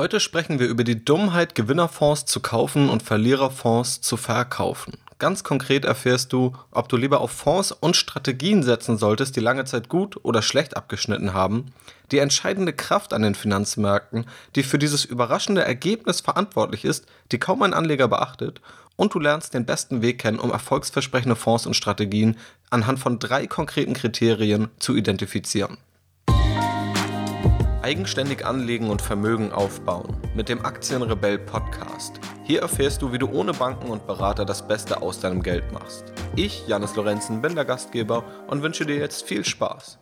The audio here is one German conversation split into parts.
Heute sprechen wir über die Dummheit, Gewinnerfonds zu kaufen und Verliererfonds zu verkaufen. Ganz konkret erfährst du, ob du lieber auf Fonds und Strategien setzen solltest, die lange Zeit gut oder schlecht abgeschnitten haben, die entscheidende Kraft an den Finanzmärkten, die für dieses überraschende Ergebnis verantwortlich ist, die kaum ein Anleger beachtet, und du lernst den besten Weg kennen, um erfolgsversprechende Fonds und Strategien anhand von drei konkreten Kriterien zu identifizieren. Eigenständig anlegen und Vermögen aufbauen mit dem Aktienrebell Podcast. Hier erfährst du, wie du ohne Banken und Berater das Beste aus deinem Geld machst. Ich, Janis Lorenzen, bin der Gastgeber und wünsche dir jetzt viel Spaß.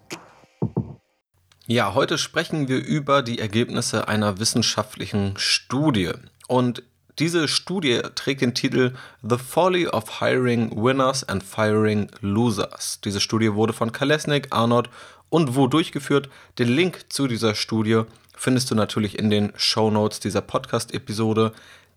Ja, heute sprechen wir über die Ergebnisse einer wissenschaftlichen Studie. Und diese Studie trägt den Titel The Folly of Hiring Winners and Firing Losers. Diese Studie wurde von Kalesnik, Arnold und wo durchgeführt. Den Link zu dieser Studie findest du natürlich in den Show Notes dieser Podcast-Episode.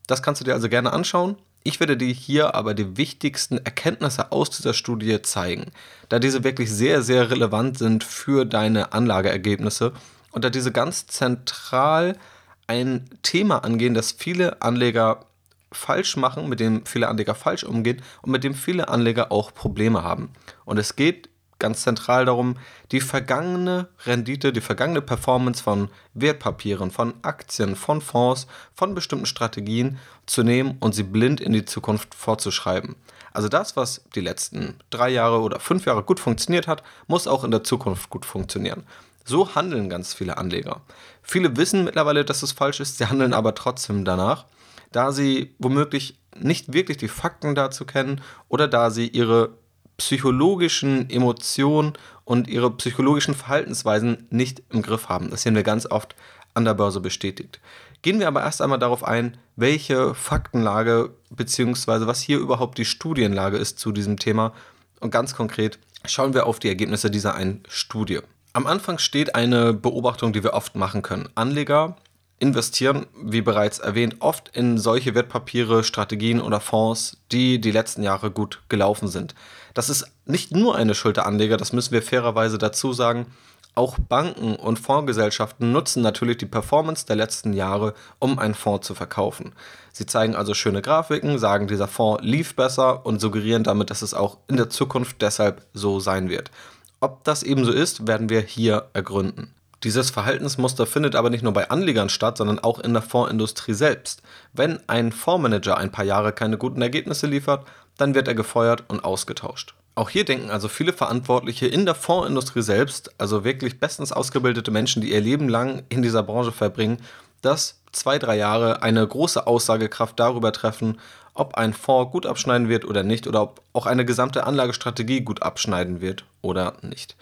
Das kannst du dir also gerne anschauen. Ich werde dir hier aber die wichtigsten Erkenntnisse aus dieser Studie zeigen, da diese wirklich sehr, sehr relevant sind für deine Anlageergebnisse und da diese ganz zentral ein Thema angehen, das viele Anleger falsch machen, mit dem viele Anleger falsch umgehen und mit dem viele Anleger auch Probleme haben. Und es geht ganz zentral darum, die vergangene Rendite, die vergangene Performance von Wertpapieren, von Aktien, von Fonds, von bestimmten Strategien zu nehmen und sie blind in die Zukunft vorzuschreiben. Also das, was die letzten drei Jahre oder fünf Jahre gut funktioniert hat, muss auch in der Zukunft gut funktionieren. So handeln ganz viele Anleger. Viele wissen mittlerweile, dass es falsch ist, sie handeln aber trotzdem danach, da sie womöglich nicht wirklich die Fakten dazu kennen oder da sie ihre psychologischen Emotionen und ihre psychologischen Verhaltensweisen nicht im Griff haben. Das sehen wir ganz oft an der Börse bestätigt. Gehen wir aber erst einmal darauf ein, welche Faktenlage bzw. was hier überhaupt die Studienlage ist zu diesem Thema. Und ganz konkret schauen wir auf die Ergebnisse dieser einen Studie. Am Anfang steht eine Beobachtung, die wir oft machen können. Anleger investieren, wie bereits erwähnt, oft in solche Wertpapiere, Strategien oder Fonds, die die letzten Jahre gut gelaufen sind. Das ist nicht nur eine Schuld der Anleger, das müssen wir fairerweise dazu sagen. Auch Banken und Fondsgesellschaften nutzen natürlich die Performance der letzten Jahre, um einen Fonds zu verkaufen. Sie zeigen also schöne Grafiken, sagen, dieser Fonds lief besser und suggerieren damit, dass es auch in der Zukunft deshalb so sein wird. Ob das ebenso ist, werden wir hier ergründen. Dieses Verhaltensmuster findet aber nicht nur bei Anlegern statt, sondern auch in der Fondsindustrie selbst. Wenn ein Fondsmanager ein paar Jahre keine guten Ergebnisse liefert, dann wird er gefeuert und ausgetauscht. Auch hier denken also viele Verantwortliche in der Fondsindustrie selbst, also wirklich bestens ausgebildete Menschen, die ihr Leben lang in dieser Branche verbringen, dass zwei, drei Jahre eine große Aussagekraft darüber treffen, ob ein Fonds gut abschneiden wird oder nicht, oder ob auch eine gesamte Anlagestrategie gut abschneiden wird oder nicht.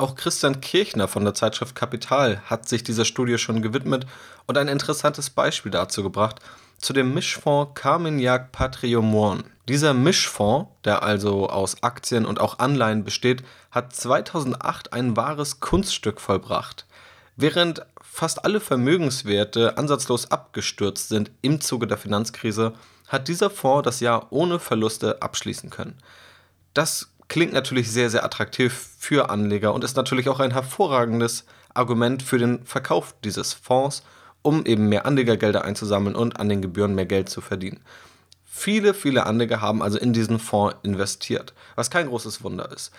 Auch Christian Kirchner von der Zeitschrift Kapital hat sich dieser Studie schon gewidmet und ein interessantes Beispiel dazu gebracht, zu dem Mischfonds Carmignac Patrimoine. Dieser Mischfonds, der also aus Aktien und auch Anleihen besteht, hat 2008 ein wahres Kunststück vollbracht. Während fast alle Vermögenswerte ansatzlos abgestürzt sind im Zuge der Finanzkrise, hat dieser Fonds das Jahr ohne Verluste abschließen können. Das klingt natürlich sehr, sehr attraktiv für Anleger und ist natürlich auch ein hervorragendes Argument für den Verkauf dieses Fonds, um eben mehr Anlegergelder einzusammeln und an den Gebühren mehr Geld zu verdienen. Viele, viele Anleger haben also in diesen Fonds investiert, was kein großes Wunder ist.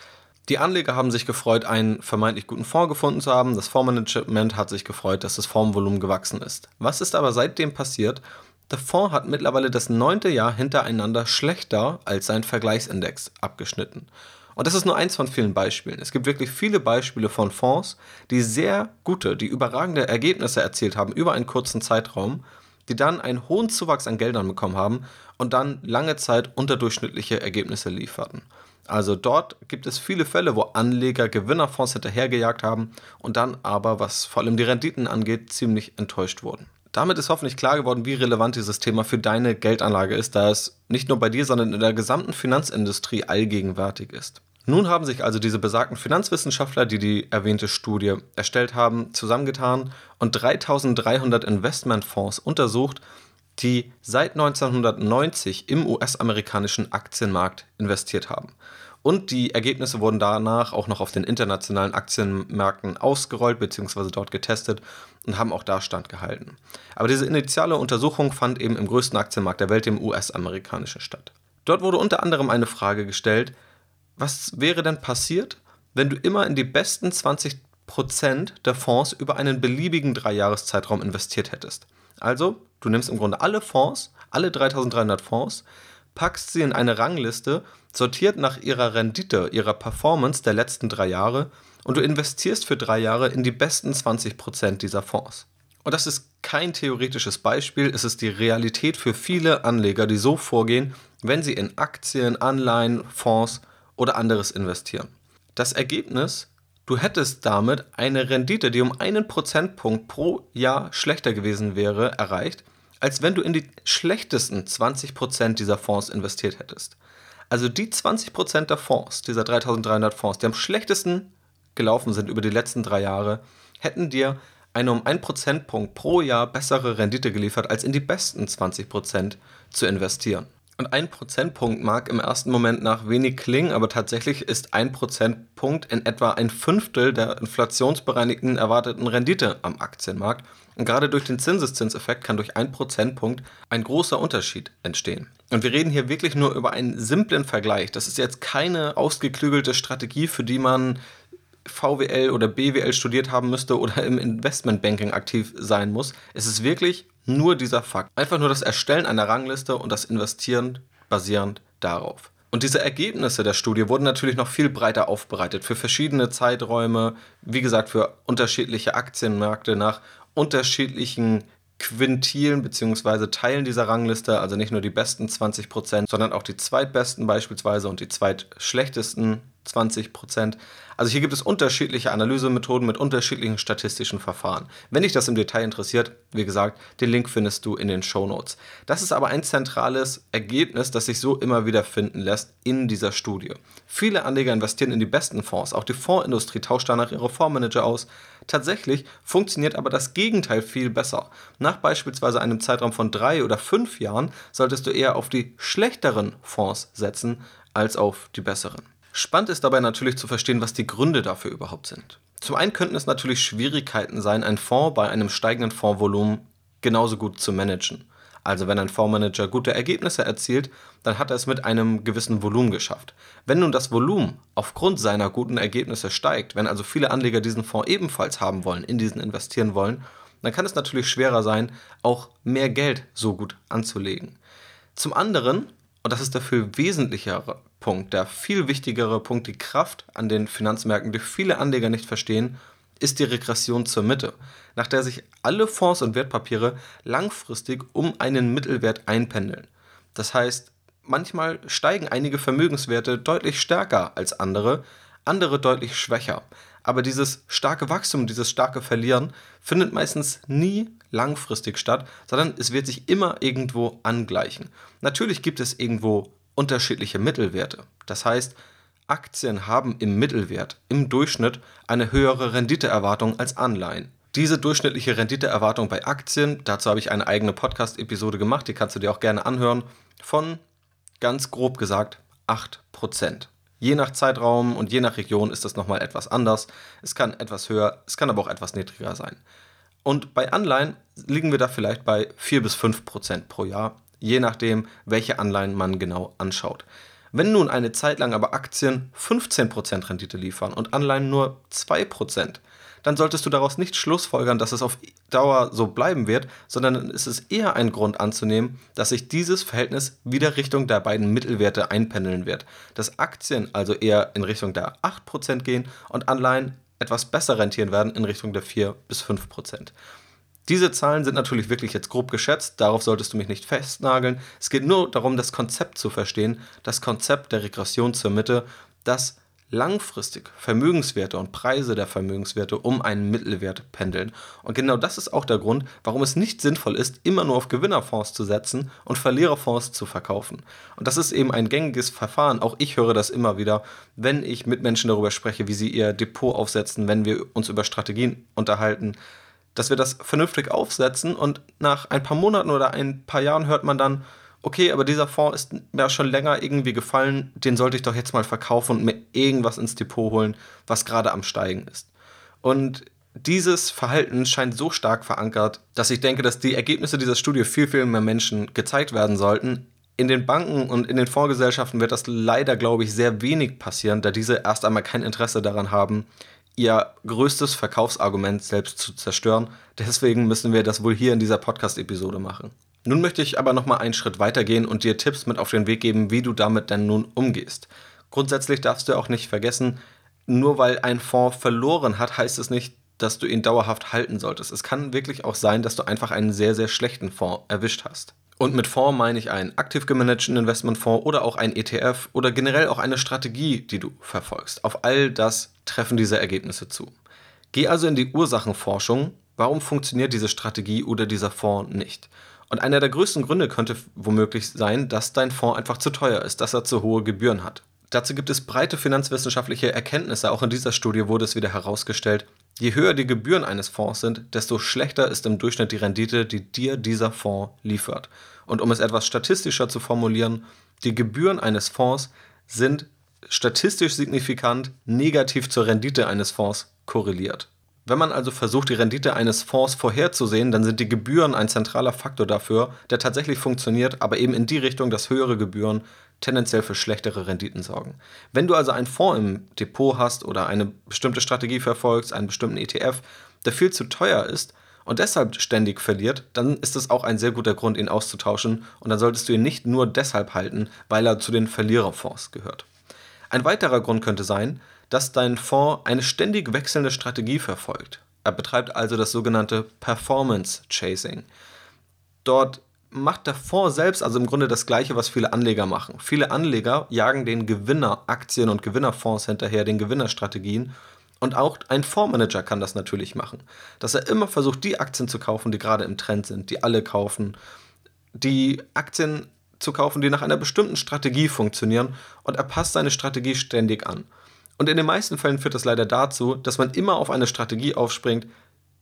Die Anleger haben sich gefreut, einen vermeintlich guten Fonds gefunden zu haben. Das Fondsmanagement hat sich gefreut, dass das Fondsvolumen gewachsen ist. Was ist aber seitdem passiert? Der Fonds hat mittlerweile das neunte Jahr hintereinander schlechter als sein Vergleichsindex abgeschnitten. Und das ist nur eins von vielen Beispielen. Es gibt wirklich viele Beispiele von Fonds, die sehr gute, die überragende Ergebnisse erzielt haben über einen kurzen Zeitraum die dann einen hohen Zuwachs an Geldern bekommen haben und dann lange Zeit unterdurchschnittliche Ergebnisse lieferten. Also dort gibt es viele Fälle, wo Anleger Gewinnerfonds hinterhergejagt haben und dann aber, was vor allem die Renditen angeht, ziemlich enttäuscht wurden. Damit ist hoffentlich klar geworden, wie relevant dieses Thema für deine Geldanlage ist, da es nicht nur bei dir, sondern in der gesamten Finanzindustrie allgegenwärtig ist. Nun haben sich also diese besagten Finanzwissenschaftler, die die erwähnte Studie erstellt haben, zusammengetan und 3300 Investmentfonds untersucht, die seit 1990 im US-amerikanischen Aktienmarkt investiert haben. Und die Ergebnisse wurden danach auch noch auf den internationalen Aktienmärkten ausgerollt bzw. dort getestet. und haben auch da standgehalten. Aber diese initiale Untersuchung fand eben im größten Aktienmarkt der Welt, dem US-amerikanischen, statt. Dort wurde unter anderem eine Frage gestellt, was wäre denn passiert, wenn du immer in die besten 20% der Fonds über einen beliebigen Dreijahreszeitraum investiert hättest. Also, du nimmst im Grunde alle Fonds, alle 3300 Fonds, packst sie in eine Rangliste, sortiert nach ihrer Rendite, ihrer Performance der letzten drei Jahre und du investierst für drei Jahre in die besten 20% dieser Fonds. Und das ist kein theoretisches Beispiel, es ist die Realität für viele Anleger, die so vorgehen, wenn sie in Aktien, Anleihen, Fonds oder anderes investieren. Das Ergebnis, du hättest damit eine Rendite, die um einen Prozentpunkt pro Jahr schlechter gewesen wäre, erreicht, als wenn du in die schlechtesten 20% dieser Fonds investiert hättest. Also die 20% der Fonds, dieser 3300 Fonds, die am schlechtesten gelaufen sind über die letzten drei Jahre, hätten dir eine um einen Prozentpunkt pro Jahr bessere Rendite geliefert, als in die besten 20% zu investieren. Und ein Prozentpunkt mag im ersten Moment nach wenig klingen, aber tatsächlich ist ein Prozentpunkt in etwa ein Fünftel der inflationsbereinigten erwarteten Rendite am Aktienmarkt. Und gerade durch den Zinseszinseffekt kann durch ein Prozentpunkt ein großer Unterschied entstehen. Und wir reden hier wirklich nur über einen simplen Vergleich. Das ist jetzt keine ausgeklügelte Strategie, für die man VWL oder BWL studiert haben müsste oder im Investmentbanking aktiv sein muss. Es ist wirklich nur dieser Fakt. Einfach nur das Erstellen einer Rangliste und das Investieren basierend darauf. Und diese Ergebnisse der Studie wurden natürlich noch viel breiter aufbereitet für verschiedene Zeiträume, wie gesagt, für unterschiedliche Aktienmärkte nach unterschiedlichen Quintilen bzw. Teilen dieser Rangliste, also nicht nur die besten 20%, sondern auch die zweitbesten beispielsweise und die zweitschlechtesten 20 Prozent. Also hier gibt es unterschiedliche Analysemethoden mit unterschiedlichen statistischen Verfahren. Wenn dich das im Detail interessiert, wie gesagt, den Link findest du in den Show Notes. Das ist aber ein zentrales Ergebnis, das sich so immer wieder finden lässt in dieser Studie. Viele Anleger investieren in die besten Fonds. Auch die Fondsindustrie tauscht danach ihre Fondsmanager aus. Tatsächlich funktioniert aber das Gegenteil viel besser. Nach beispielsweise einem Zeitraum von drei oder fünf Jahren solltest du eher auf die schlechteren Fonds setzen als auf die besseren. Spannend ist dabei natürlich zu verstehen, was die Gründe dafür überhaupt sind. Zum einen könnten es natürlich Schwierigkeiten sein, einen Fonds bei einem steigenden Fondsvolumen genauso gut zu managen. Also wenn ein Fondsmanager gute Ergebnisse erzielt, dann hat er es mit einem gewissen Volumen geschafft. Wenn nun das Volumen aufgrund seiner guten Ergebnisse steigt, wenn also viele Anleger diesen Fonds ebenfalls haben wollen, in diesen investieren wollen, dann kann es natürlich schwerer sein, auch mehr Geld so gut anzulegen. Zum anderen, und das ist der viel wesentlichere Punkt, der viel wichtigere Punkt, die Kraft an den Finanzmärkten, die viele Anleger nicht verstehen, ist die Regression zur Mitte, nach der sich alle Fonds und Wertpapiere langfristig um einen Mittelwert einpendeln. Das heißt, manchmal steigen einige Vermögenswerte deutlich stärker als andere, andere deutlich schwächer. Aber dieses starke Wachstum, dieses starke Verlieren findet meistens nie langfristig statt, sondern es wird sich immer irgendwo angleichen. Natürlich gibt es irgendwo unterschiedliche Mittelwerte. Das heißt, Aktien haben im Mittelwert, im Durchschnitt, eine höhere Renditeerwartung als Anleihen. Diese durchschnittliche Renditeerwartung bei Aktien, dazu habe ich eine eigene Podcast-Episode gemacht, die kannst du dir auch gerne anhören, von ganz grob gesagt 8%. Je nach Zeitraum und je nach Region ist das nochmal etwas anders. Es kann etwas höher, es kann aber auch etwas niedriger sein. Und bei Anleihen liegen wir da vielleicht bei 4 bis 5% pro Jahr je nachdem, welche Anleihen man genau anschaut. Wenn nun eine Zeit lang aber Aktien 15% Rendite liefern und Anleihen nur 2%, dann solltest du daraus nicht schlussfolgern, dass es auf Dauer so bleiben wird, sondern es ist eher ein Grund anzunehmen, dass sich dieses Verhältnis wieder Richtung der beiden Mittelwerte einpendeln wird. Dass Aktien also eher in Richtung der 8% gehen und Anleihen etwas besser rentieren werden in Richtung der 4 bis 5%. Diese Zahlen sind natürlich wirklich jetzt grob geschätzt, darauf solltest du mich nicht festnageln. Es geht nur darum, das Konzept zu verstehen, das Konzept der Regression zur Mitte, das langfristig Vermögenswerte und Preise der Vermögenswerte um einen Mittelwert pendeln. Und genau das ist auch der Grund, warum es nicht sinnvoll ist, immer nur auf Gewinnerfonds zu setzen und Verliererfonds zu verkaufen. Und das ist eben ein gängiges Verfahren. Auch ich höre das immer wieder, wenn ich mit Menschen darüber spreche, wie sie ihr Depot aufsetzen, wenn wir uns über Strategien unterhalten dass wir das vernünftig aufsetzen und nach ein paar Monaten oder ein paar Jahren hört man dann, okay, aber dieser Fonds ist mir schon länger irgendwie gefallen, den sollte ich doch jetzt mal verkaufen und mir irgendwas ins Depot holen, was gerade am Steigen ist. Und dieses Verhalten scheint so stark verankert, dass ich denke, dass die Ergebnisse dieser Studie viel, viel mehr Menschen gezeigt werden sollten. In den Banken und in den Fondsgesellschaften wird das leider, glaube ich, sehr wenig passieren, da diese erst einmal kein Interesse daran haben, ihr größtes Verkaufsargument selbst zu zerstören. Deswegen müssen wir das wohl hier in dieser Podcast-Episode machen. Nun möchte ich aber nochmal einen Schritt weitergehen und dir Tipps mit auf den Weg geben, wie du damit denn nun umgehst. Grundsätzlich darfst du auch nicht vergessen, nur weil ein Fonds verloren hat, heißt es nicht, dass du ihn dauerhaft halten solltest. Es kann wirklich auch sein, dass du einfach einen sehr, sehr schlechten Fonds erwischt hast. Und mit Fonds meine ich einen aktiv gemanagten Investmentfonds oder auch ein ETF oder generell auch eine Strategie, die du verfolgst. Auf all das treffen diese Ergebnisse zu. Geh also in die Ursachenforschung. Warum funktioniert diese Strategie oder dieser Fonds nicht? Und einer der größten Gründe könnte womöglich sein, dass dein Fonds einfach zu teuer ist, dass er zu hohe Gebühren hat. Dazu gibt es breite finanzwissenschaftliche Erkenntnisse. Auch in dieser Studie wurde es wieder herausgestellt, je höher die Gebühren eines Fonds sind, desto schlechter ist im Durchschnitt die Rendite, die dir dieser Fonds liefert. Und um es etwas statistischer zu formulieren, die Gebühren eines Fonds sind statistisch signifikant negativ zur Rendite eines Fonds korreliert. Wenn man also versucht, die Rendite eines Fonds vorherzusehen, dann sind die Gebühren ein zentraler Faktor dafür, der tatsächlich funktioniert, aber eben in die Richtung, dass höhere Gebühren tendenziell für schlechtere Renditen sorgen. Wenn du also einen Fonds im Depot hast oder eine bestimmte Strategie verfolgst, einen bestimmten ETF, der viel zu teuer ist und deshalb ständig verliert, dann ist es auch ein sehr guter Grund, ihn auszutauschen und dann solltest du ihn nicht nur deshalb halten, weil er zu den Verliererfonds gehört. Ein weiterer Grund könnte sein, dass dein Fonds eine ständig wechselnde Strategie verfolgt. Er betreibt also das sogenannte Performance Chasing. Dort macht der Fonds selbst also im Grunde das gleiche, was viele Anleger machen. Viele Anleger jagen den Gewinneraktien und Gewinnerfonds hinterher, den Gewinnerstrategien. Und auch ein Fondsmanager kann das natürlich machen. Dass er immer versucht, die Aktien zu kaufen, die gerade im Trend sind, die alle kaufen. Die Aktien zu kaufen, die nach einer bestimmten Strategie funktionieren. Und er passt seine Strategie ständig an. Und in den meisten Fällen führt das leider dazu, dass man immer auf eine Strategie aufspringt,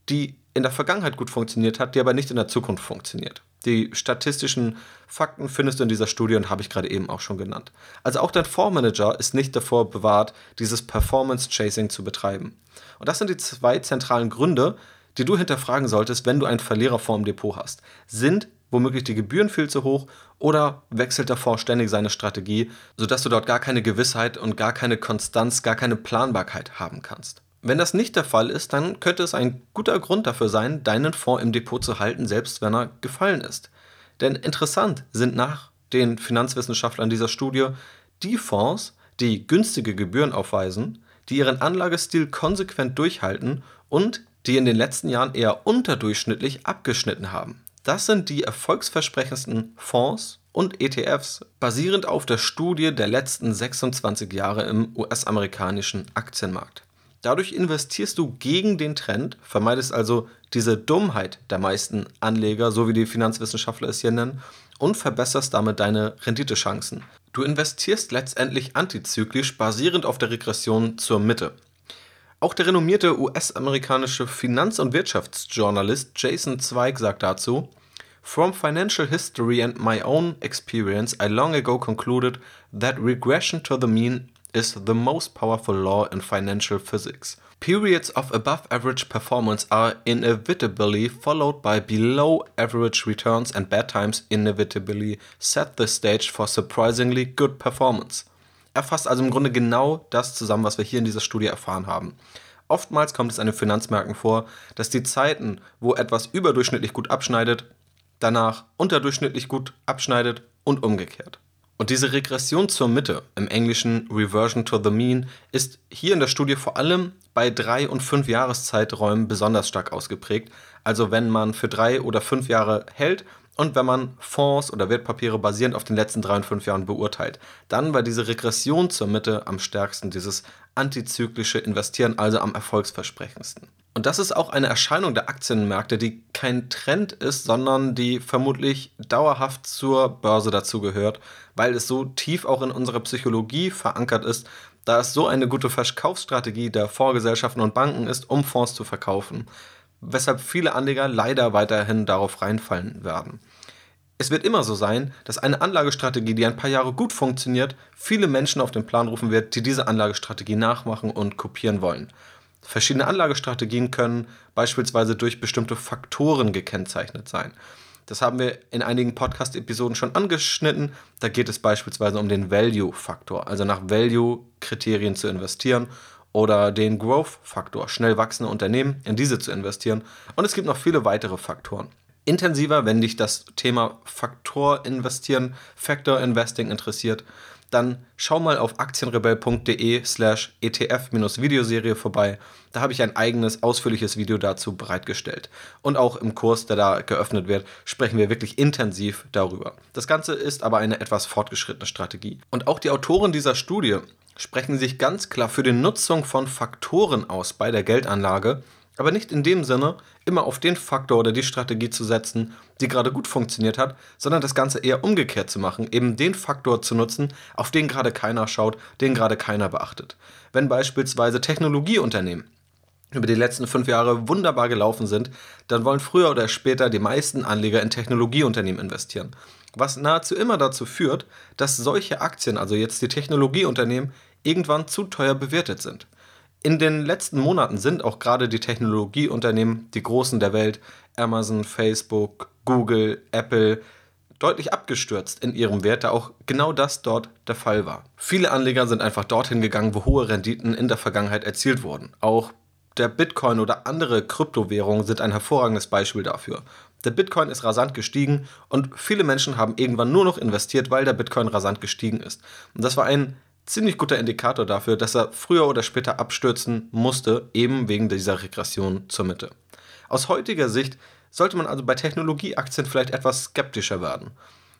die in der Vergangenheit gut funktioniert hat, die aber nicht in der Zukunft funktioniert. Die statistischen Fakten findest du in dieser Studie und habe ich gerade eben auch schon genannt. Also auch dein Fondsmanager ist nicht davor bewahrt, dieses Performance Chasing zu betreiben. Und das sind die zwei zentralen Gründe, die du hinterfragen solltest, wenn du einen Verliererfonds im Depot hast. Sind womöglich die Gebühren viel zu hoch oder wechselt der Fonds ständig seine Strategie, sodass du dort gar keine Gewissheit und gar keine Konstanz, gar keine Planbarkeit haben kannst? Wenn das nicht der Fall ist, dann könnte es ein guter Grund dafür sein, deinen Fonds im Depot zu halten, selbst wenn er gefallen ist. Denn interessant sind nach den Finanzwissenschaftlern dieser Studie die Fonds, die günstige Gebühren aufweisen, die ihren Anlagestil konsequent durchhalten und die in den letzten Jahren eher unterdurchschnittlich abgeschnitten haben. Das sind die erfolgsversprechendsten Fonds und ETFs basierend auf der Studie der letzten 26 Jahre im US-amerikanischen Aktienmarkt. Dadurch investierst du gegen den Trend, vermeidest also diese Dummheit der meisten Anleger, so wie die Finanzwissenschaftler es hier nennen, und verbesserst damit deine Renditechancen. Du investierst letztendlich antizyklisch basierend auf der Regression zur Mitte. Auch der renommierte US-amerikanische Finanz- und Wirtschaftsjournalist Jason Zweig sagt dazu, From financial history and my own experience, I long ago concluded that regression to the mean is the most powerful law in financial physics. Periods of above average performance are inevitably followed by below average returns, and bad times inevitably set the stage for surprisingly good performance. Er fasst also im Grunde genau das zusammen, was wir hier in dieser Studie erfahren haben. Oftmals kommt es an den Finanzmärkten vor, dass die Zeiten, wo etwas überdurchschnittlich gut abschneidet, danach unterdurchschnittlich gut abschneidet und umgekehrt. Und diese Regression zur Mitte, im Englischen Reversion to the Mean, ist hier in der Studie vor allem bei drei und fünf Jahreszeiträumen besonders stark ausgeprägt. Also wenn man für drei oder fünf Jahre hält und wenn man Fonds oder Wertpapiere basierend auf den letzten drei und fünf Jahren beurteilt, dann war diese Regression zur Mitte am stärksten, dieses antizyklische Investieren also am erfolgsversprechendsten. Und das ist auch eine Erscheinung der Aktienmärkte, die kein Trend ist, sondern die vermutlich dauerhaft zur Börse dazugehört, weil es so tief auch in unserer Psychologie verankert ist, da es so eine gute Verkaufsstrategie der Vorgesellschaften und Banken ist, um Fonds zu verkaufen, weshalb viele Anleger leider weiterhin darauf reinfallen werden. Es wird immer so sein, dass eine Anlagestrategie, die ein paar Jahre gut funktioniert, viele Menschen auf den Plan rufen wird, die diese Anlagestrategie nachmachen und kopieren wollen. Verschiedene Anlagestrategien können beispielsweise durch bestimmte Faktoren gekennzeichnet sein. Das haben wir in einigen Podcast-Episoden schon angeschnitten. Da geht es beispielsweise um den Value-Faktor, also nach Value-Kriterien zu investieren oder den Growth-Faktor, schnell wachsende Unternehmen, in diese zu investieren. Und es gibt noch viele weitere Faktoren. Intensiver, wenn dich das Thema Faktor investieren, Factor Investing interessiert, dann schau mal auf aktienrebell.de slash ETF-Videoserie vorbei. Da habe ich ein eigenes, ausführliches Video dazu bereitgestellt. Und auch im Kurs, der da geöffnet wird, sprechen wir wirklich intensiv darüber. Das Ganze ist aber eine etwas fortgeschrittene Strategie. Und auch die Autoren dieser Studie sprechen sich ganz klar für die Nutzung von Faktoren aus bei der Geldanlage aber nicht in dem Sinne, immer auf den Faktor oder die Strategie zu setzen, die gerade gut funktioniert hat, sondern das Ganze eher umgekehrt zu machen, eben den Faktor zu nutzen, auf den gerade keiner schaut, den gerade keiner beachtet. Wenn beispielsweise Technologieunternehmen über die letzten fünf Jahre wunderbar gelaufen sind, dann wollen früher oder später die meisten Anleger in Technologieunternehmen investieren. Was nahezu immer dazu führt, dass solche Aktien, also jetzt die Technologieunternehmen, irgendwann zu teuer bewertet sind. In den letzten Monaten sind auch gerade die Technologieunternehmen, die Großen der Welt, Amazon, Facebook, Google, Apple, deutlich abgestürzt in ihrem Wert, da auch genau das dort der Fall war. Viele Anleger sind einfach dorthin gegangen, wo hohe Renditen in der Vergangenheit erzielt wurden. Auch der Bitcoin oder andere Kryptowährungen sind ein hervorragendes Beispiel dafür. Der Bitcoin ist rasant gestiegen und viele Menschen haben irgendwann nur noch investiert, weil der Bitcoin rasant gestiegen ist. Und das war ein ziemlich guter Indikator dafür, dass er früher oder später abstürzen musste, eben wegen dieser Regression zur Mitte. Aus heutiger Sicht sollte man also bei Technologieaktien vielleicht etwas skeptischer werden.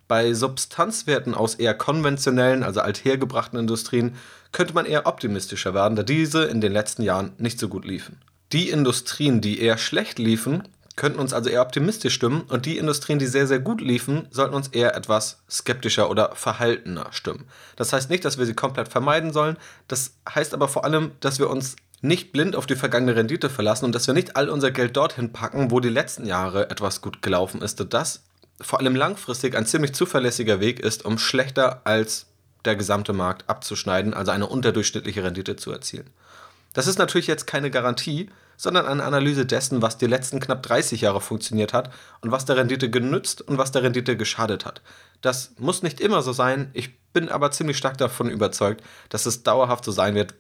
Bei Substanzwerten aus eher konventionellen, also althergebrachten Industrien könnte man eher optimistischer werden, da diese in den letzten Jahren nicht so gut liefen. Die Industrien, die eher schlecht liefen, könnten uns also eher optimistisch stimmen und die Industrien, die sehr, sehr gut liefen, sollten uns eher etwas skeptischer oder verhaltener stimmen. Das heißt nicht, dass wir sie komplett vermeiden sollen, das heißt aber vor allem, dass wir uns nicht blind auf die vergangene Rendite verlassen und dass wir nicht all unser Geld dorthin packen, wo die letzten Jahre etwas gut gelaufen ist und das vor allem langfristig ein ziemlich zuverlässiger Weg ist, um schlechter als der gesamte Markt abzuschneiden, also eine unterdurchschnittliche Rendite zu erzielen. Das ist natürlich jetzt keine Garantie, sondern eine Analyse dessen, was die letzten knapp 30 Jahre funktioniert hat und was der Rendite genützt und was der Rendite geschadet hat. Das muss nicht immer so sein, ich bin aber ziemlich stark davon überzeugt, dass es dauerhaft so sein wird,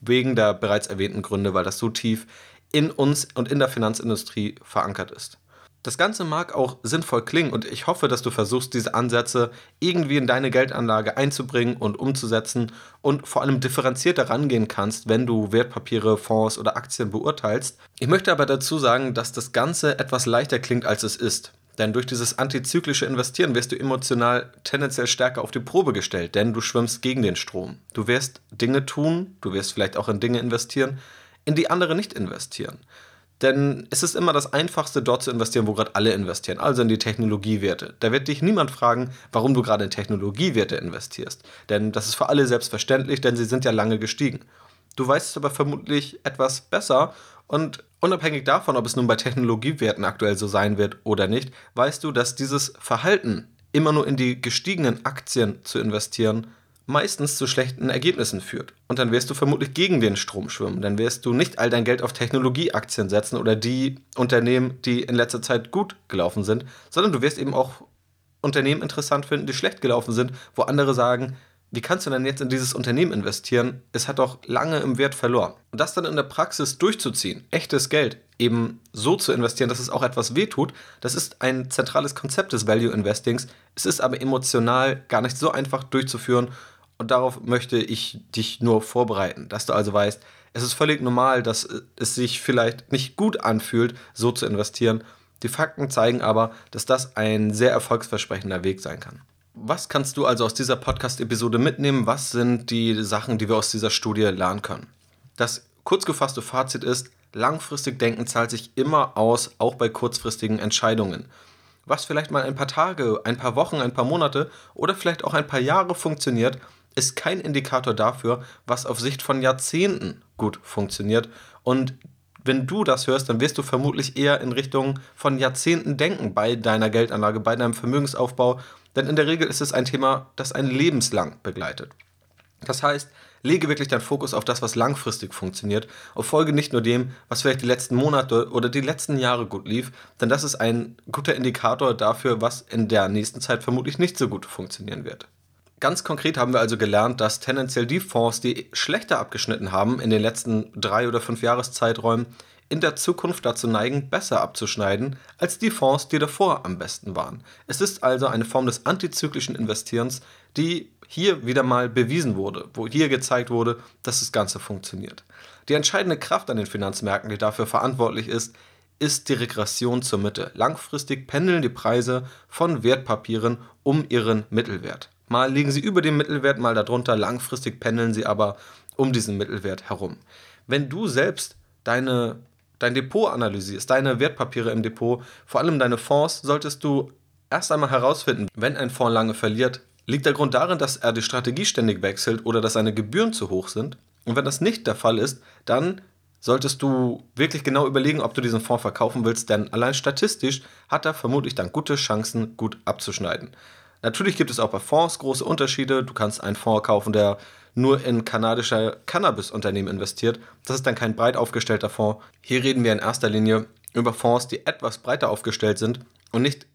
wegen der bereits erwähnten Gründe, weil das so tief in uns und in der Finanzindustrie verankert ist. Das Ganze mag auch sinnvoll klingen und ich hoffe, dass du versuchst, diese Ansätze irgendwie in deine Geldanlage einzubringen und umzusetzen und vor allem differenzierter rangehen kannst, wenn du Wertpapiere, Fonds oder Aktien beurteilst. Ich möchte aber dazu sagen, dass das Ganze etwas leichter klingt, als es ist. Denn durch dieses antizyklische Investieren wirst du emotional tendenziell stärker auf die Probe gestellt, denn du schwimmst gegen den Strom. Du wirst Dinge tun, du wirst vielleicht auch in Dinge investieren, in die andere nicht investieren. Denn es ist immer das Einfachste, dort zu investieren, wo gerade alle investieren, also in die Technologiewerte. Da wird dich niemand fragen, warum du gerade in Technologiewerte investierst. Denn das ist für alle selbstverständlich, denn sie sind ja lange gestiegen. Du weißt es aber vermutlich etwas besser und unabhängig davon, ob es nun bei Technologiewerten aktuell so sein wird oder nicht, weißt du, dass dieses Verhalten, immer nur in die gestiegenen Aktien zu investieren, meistens zu schlechten Ergebnissen führt. Und dann wirst du vermutlich gegen den Strom schwimmen. Dann wirst du nicht all dein Geld auf Technologieaktien setzen oder die Unternehmen, die in letzter Zeit gut gelaufen sind, sondern du wirst eben auch Unternehmen interessant finden, die schlecht gelaufen sind, wo andere sagen, wie kannst du denn jetzt in dieses Unternehmen investieren? Es hat doch lange im Wert verloren. Und das dann in der Praxis durchzuziehen, echtes Geld eben so zu investieren, dass es auch etwas wehtut, das ist ein zentrales Konzept des Value Investings. Es ist aber emotional gar nicht so einfach durchzuführen und darauf möchte ich dich nur vorbereiten, dass du also weißt, es ist völlig normal, dass es sich vielleicht nicht gut anfühlt, so zu investieren. Die Fakten zeigen aber, dass das ein sehr erfolgsversprechender Weg sein kann. Was kannst du also aus dieser Podcast-Episode mitnehmen? Was sind die Sachen, die wir aus dieser Studie lernen können? Das kurz gefasste Fazit ist, langfristig denken zahlt sich immer aus, auch bei kurzfristigen Entscheidungen. Was vielleicht mal ein paar Tage, ein paar Wochen, ein paar Monate oder vielleicht auch ein paar Jahre funktioniert, ist kein Indikator dafür, was auf Sicht von Jahrzehnten gut funktioniert. Und wenn du das hörst, dann wirst du vermutlich eher in Richtung von Jahrzehnten denken bei deiner Geldanlage, bei deinem Vermögensaufbau. Denn in der Regel ist es ein Thema, das ein lebenslang begleitet. Das heißt, lege wirklich deinen Fokus auf das, was langfristig funktioniert und folge nicht nur dem, was vielleicht die letzten Monate oder die letzten Jahre gut lief, denn das ist ein guter Indikator dafür, was in der nächsten Zeit vermutlich nicht so gut funktionieren wird. Ganz konkret haben wir also gelernt, dass tendenziell die Fonds, die schlechter abgeschnitten haben in den letzten drei oder fünf Jahreszeiträumen, in der Zukunft dazu neigen, besser abzuschneiden als die Fonds, die davor am besten waren. Es ist also eine Form des antizyklischen Investierens, die hier wieder mal bewiesen wurde, wo hier gezeigt wurde, dass das Ganze funktioniert. Die entscheidende Kraft an den Finanzmärkten, die dafür verantwortlich ist, ist die Regression zur Mitte. Langfristig pendeln die Preise von Wertpapieren um ihren Mittelwert. Mal liegen sie über dem Mittelwert, mal darunter, langfristig pendeln sie aber um diesen Mittelwert herum. Wenn du selbst deine, dein Depot analysierst, deine Wertpapiere im Depot, vor allem deine Fonds, solltest du erst einmal herausfinden, wenn ein Fonds lange verliert, liegt der Grund darin, dass er die Strategie ständig wechselt oder dass seine Gebühren zu hoch sind. Und wenn das nicht der Fall ist, dann solltest du wirklich genau überlegen, ob du diesen Fonds verkaufen willst, denn allein statistisch hat er vermutlich dann gute Chancen, gut abzuschneiden. Natürlich gibt es auch bei Fonds große Unterschiede. Du kannst einen Fonds kaufen, der nur in kanadische Cannabis-Unternehmen investiert. Das ist dann kein breit aufgestellter Fonds. Hier reden wir in erster Linie über Fonds, die etwas breiter aufgestellt sind und nicht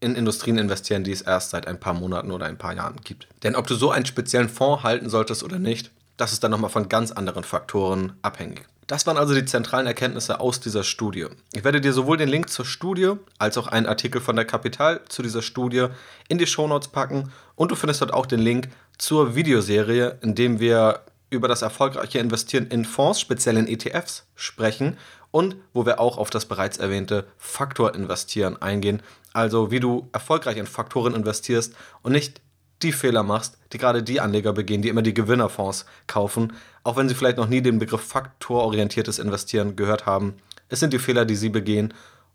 in Industrien investieren, die es erst seit ein paar Monaten oder ein paar Jahren gibt. Denn ob du so einen speziellen Fonds halten solltest oder nicht, das ist dann nochmal von ganz anderen Faktoren abhängig. Das waren also die zentralen Erkenntnisse aus dieser Studie. Ich werde dir sowohl den Link zur Studie als auch einen Artikel von der Kapital zu dieser Studie in die Shownotes packen und du findest dort auch den Link zur Videoserie, in dem wir über das erfolgreiche Investieren in Fonds, speziell in ETFs, sprechen und wo wir auch auf das bereits erwähnte Faktor-Investieren eingehen, also wie du erfolgreich in Faktoren investierst und nicht die Fehler machst, die gerade die Anleger begehen, die immer die Gewinnerfonds kaufen, auch wenn sie vielleicht noch nie den Begriff faktororientiertes Investieren gehört haben. Es sind die Fehler, die sie begehen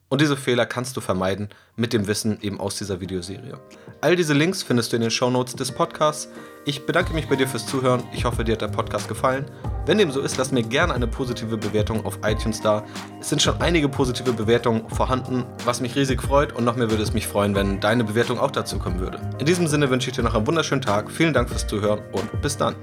und diese Fehler kannst du vermeiden mit dem Wissen eben aus dieser Videoserie. All diese Links findest du in den Shownotes des Podcasts. Ich bedanke mich bei dir fürs Zuhören. Ich hoffe, dir hat der Podcast gefallen. Wenn dem so ist, lass mir gerne eine positive Bewertung auf iTunes da. Es sind schon einige positive Bewertungen vorhanden, was mich riesig freut und noch mehr würde es mich freuen, wenn deine Bewertung auch dazu kommen würde. In diesem Sinne wünsche ich dir noch einen wunderschönen Tag. Vielen Dank fürs Zuhören und bis dann.